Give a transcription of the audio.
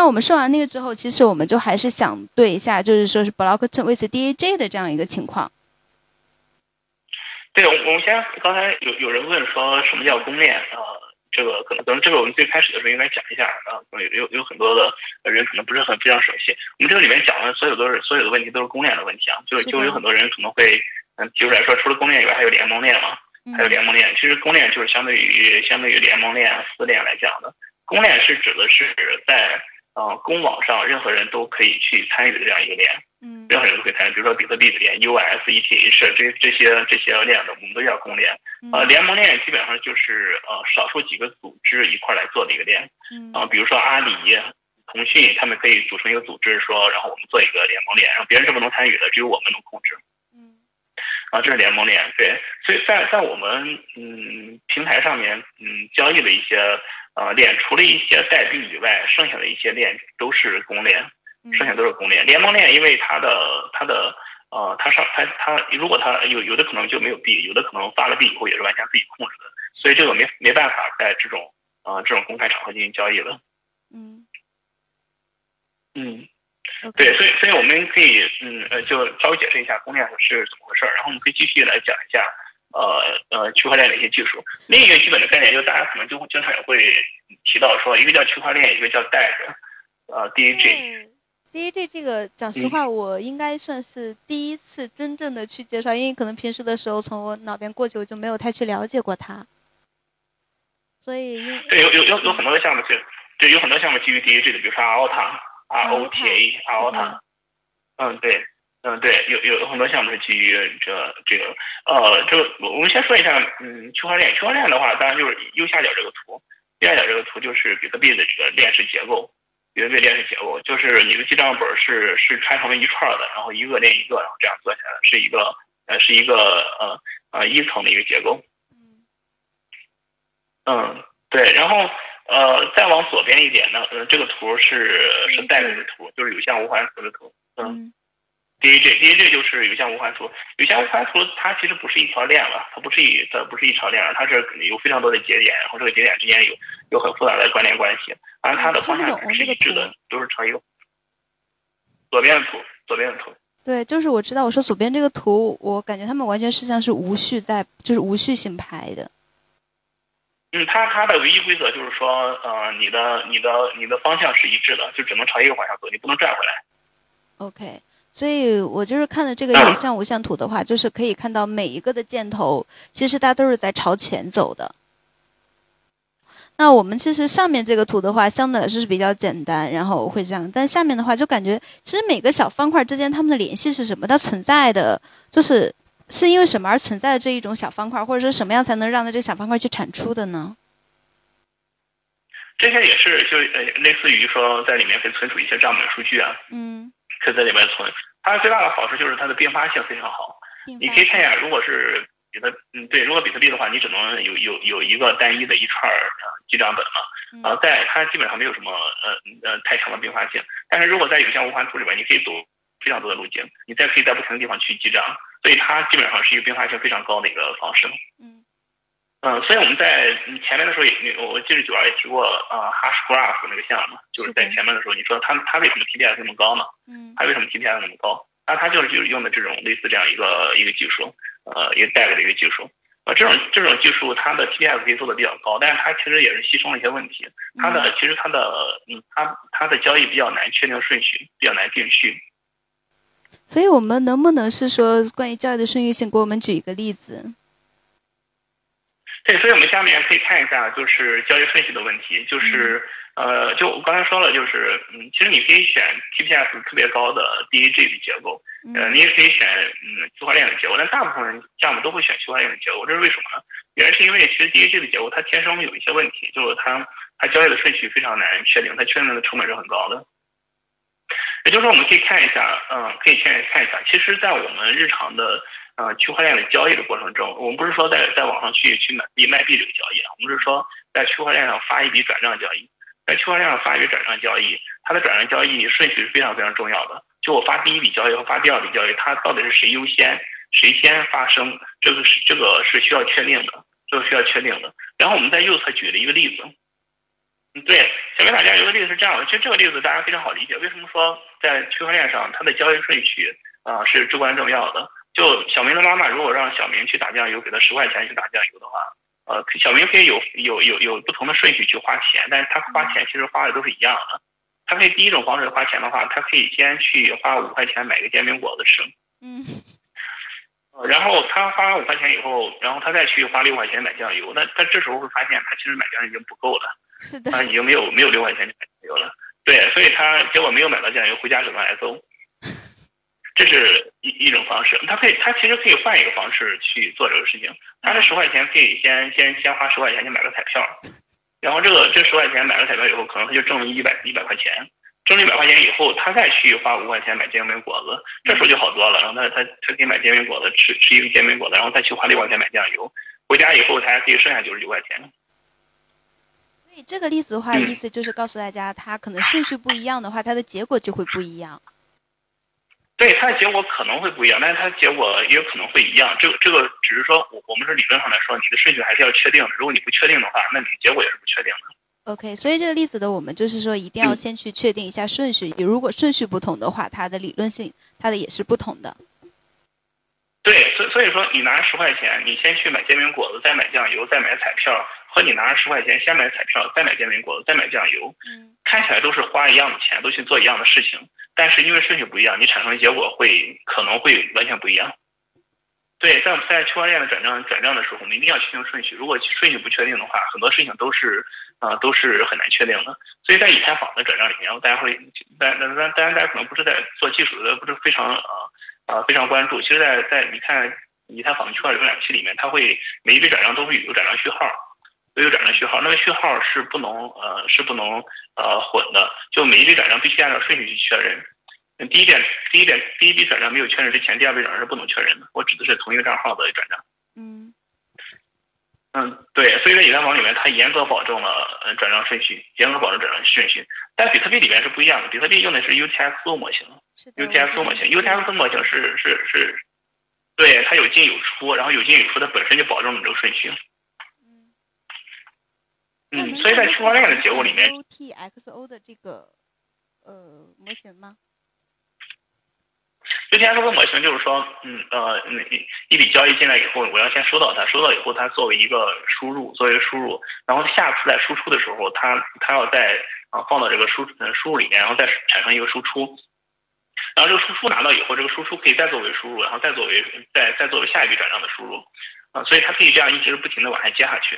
那我们说完那个之后，其实我们就还是想对一下，就是说是 block with DAJ 的这样一个情况。对，我我们先刚才有有人问说什么叫公链啊？这个可能可能这个我们最开始的时候应该讲一下啊，有有有很多的人可能不是很非常熟悉。我们这个里面讲的所有都是所有的问题都是公链的问题啊，就是就有很多人可能会嗯提出来说，除了公链以外还有联盟链嘛，还有联盟链。其实公链就是相对于相对于联盟链、私链来讲的，公链是指的是在。呃，公网上任何人都可以去参与的这样一个链，嗯，任何人都可以参与，比如说比特币的链、US、ETH 这这些这些链的，我们都叫公链。呃，联盟链基本上就是呃少数几个组织一块来做的一个链，嗯，啊，比如说阿里、腾讯，他们可以组成一个组织，说然后我们做一个联盟链，然后别人是不能参与的，只有我们能控制，嗯，啊，这是联盟链，对，所以在在我们嗯平台上面嗯交易的一些。呃，链除了一些代币以外，剩下的一些链都是公链，剩下都是公链。联盟链因为它的它的呃，它上它它如果它有有的可能就没有币，有的可能发了币以后也是完全自己控制的，所以这个没没办法在这种呃这种公开场合进行交易了。嗯嗯，对，所以所以我们可以嗯呃就稍微解释一下公链是怎么回事儿，然后我们可以继续来讲一下。呃呃，区块链的一些技术，另一个基本的概念，就是大家可能就经常也会提到说，一个叫区块链，一个叫 DAG，呃，DAG。DAG 这个，讲实话，我应该算是第一次真正的去介绍，因为可能平时的时候从我脑边过去，我就没有太去了解过它。所以，对，有有有有很多的项目是，对，有很多项目基于 DAG 的，比如说 ROTA，ROTA，ROTA，嗯，对。嗯，对，有有很多项目是基于这这个，呃，这个我们先说一下，嗯，区块链，区块链的话，当然就是右下角这个图，右下角这个图就是比特币的这个链式结构，比特币链式结构就是你的记账本是是拆成为一串的，然后一个连一个，然后这样做起来是一个呃是一个呃呃一层的一个结构。嗯，对，然后呃再往左边一点呢，呃这个图是是带的图，就是有向无环图的图，嗯。DAG，DAG 就是有向无环图。有向无环图，它其实不是一条链了，它不是一，它不是一条链，它是有非常多的节点，然后这个节点之间有有很复杂的关联关系。而它的方向是一致的，都是朝一个左边的图，左边的图。对，就是我知道，我说左边这个图，我感觉他们完全是像是无序在，就是无序性排的。嗯，它它的唯一规则就是说，呃，你的你的你的方向是一致的，就只能朝一个方向走，你不能转回来。OK。所以我就是看的这个有向无向图的话，就是可以看到每一个的箭头，其实它都是在朝前走的。那我们其实上面这个图的话，相对来说是比较简单，然后会这样。但下面的话，就感觉其实每个小方块之间它们的联系是什么？它存在的就是是因为什么而存在的这一种小方块，或者说什么样才能让它这个小方块去产出的呢？这些也是就呃类似于说在里面可以存储一些账本数据啊。嗯。可以在里面存，它最大的好处就是它的并发性非常好。你可以看一下，如果是比特，嗯，对，如果比特币的话，你只能有有有一个单一的一串记账本嘛，啊，在它基本上没有什么呃呃太强的并发性。但是如果在有向无环图里边，你可以走非常多的路径，你再可以在不同的地方去记账，所以它基本上是一个并发性非常高的一个方式。嗯。嗯，所以我们在前面的时候也，我记得九儿也提过啊，Hash Graph 那个项目，就是在前面的时候，你说它它为什么 TPS 那么高呢？嗯，它为什么 TPS 那么高？那它就是就是用的这种类似这样一个一个技术，呃，一个 DAG 的一个技术。呃，这种这种技术它的 TPS 可以做的比较高，但是它其实也是牺牲了一些问题。它的其实它的嗯，它它的交易比较难确定顺序，比较难定序。所以我们能不能是说关于交易的顺序性，给我们举一个例子？对，所以我们下面可以看一下，就是交易顺序的问题，就是呃，就我刚才说了，就是嗯，其实你可以选 TPS 特别高的 DAG 的结构，呃，你也可以选嗯区块链的结构，但大部分人项目都会选区块链的结构，这是为什么呢？原因是因为其实 DAG 的结构它天生有一些问题，就是它它交易的顺序非常难确定，它确定的成本是很高的。也就是说，我们可以看一下，嗯，可以看看一下，其实，在我们日常的。呃，区块链的交易的过程中，我们不是说在在网上去去买币卖币这个交易啊，我们是说在区块链上发一笔转账交易，在区块链上发一笔转账交易，它的转账交易顺序是非常非常重要的。就我发第一笔交易和发第二笔交易，它到底是谁优先，谁先发生，这个是这个是需要确定的，这个需要确定的。然后我们在右侧举了一个例子，嗯，对，打酱油的例子是这样的，其实这个例子大家非常好理解。为什么说在区块链上它的交易顺序啊是至关重要的？就小明的妈妈如果让小明去打酱油，给他十块钱去打酱油的话，呃，小明可以有有有有不同的顺序去花钱，但是他花钱其实花的都是一样的。他可以第一种方式花钱的话，他可以先去花五块钱买个煎饼果子吃，嗯，然后他花完五块钱以后，然后他再去花六块钱买酱油，那他这时候会发现他其实买酱油已经不够了。是的，他已经没有没有六块钱就买酱油了，对，所以他结果没有买到酱油，回家只能挨揍。这是一一种方式，他可以，他其实可以换一个方式去做这个事情。他这十块钱可以先先先花十块钱去买个彩票，然后这个这十块钱买了彩票以后，可能他就挣了一百一百块钱，挣了一百块钱以后，他再去花五块钱买煎饼果子，这时候就好多了。然后他他他可以买煎饼果子吃吃一个煎饼果子，然后再去花六块钱买酱油，回家以后他还可以剩下九十九块钱。这个例子的话，意思就是告诉大家，它可能顺序不一样的话，它的结果就会不一样。对，它的结果可能会不一样，但是它结果也有可能会一样。这个这个只是说我我们是理论上来说，你的顺序还是要确定的。如果你不确定的话，那你结果也是不确定的。OK，所以这个例子的我们就是说，一定要先去确定一下顺序。如果顺序不同的话，它的理论性它的也是不同的。对，所所以说，你拿十块钱，你先去买煎饼果子，再买酱油，再买彩票，和你拿着十块钱先买彩票，再买煎饼果子，再买酱油，嗯，看起来都是花一样的钱，都去做一样的事情，但是因为顺序不一样，你产生的结果会可能会完全不一样。对，在在区块链的转账转账的时候，我们一定要确定顺序。如果顺序不确定的话，很多事情都是啊都是很难确定的。所以在以太坊的转账里面，大家会，但但但当然大家可能不是在做技术的，不是非常啊。啊，非常关注。其实，在在你看以太坊的区块浏览器里面，它会每一笔转账都会有转账序号，都有转账序号。那个序号是不能呃是不能呃混的，就每一笔转账必须按照顺序去确认。第一点，第一点，第一笔转账没有确认之前，第二笔转账是不能确认的。我指的是同一个账号的转账。嗯。嗯，对，所以在以太坊里面，它严格保证了呃转账顺序，严格保证转账顺序。但比特币里面是不一样的，比特币用的是 UTXO 模型，UTXO 模型，UTXO 模型是是是，对，它有进有出，然后有进有出，它本身就保证了这个顺序。嗯，所以在区块链的结构里面，UTXO 的这个呃模型吗？UTXO 模型就是说，嗯呃，一一笔交易进来以后，我要先收到它，收到以后，它作为一个输入，作为输入，然后下次在输出的时候，它它要在啊，放到这个输呃输入里面，然后再产生一个输出，然后这个输出拿到以后，这个输出可以再作为输入，然后再作为再再作为下一笔转账的输入，啊，所以它可以这样一直不停的往下接下去。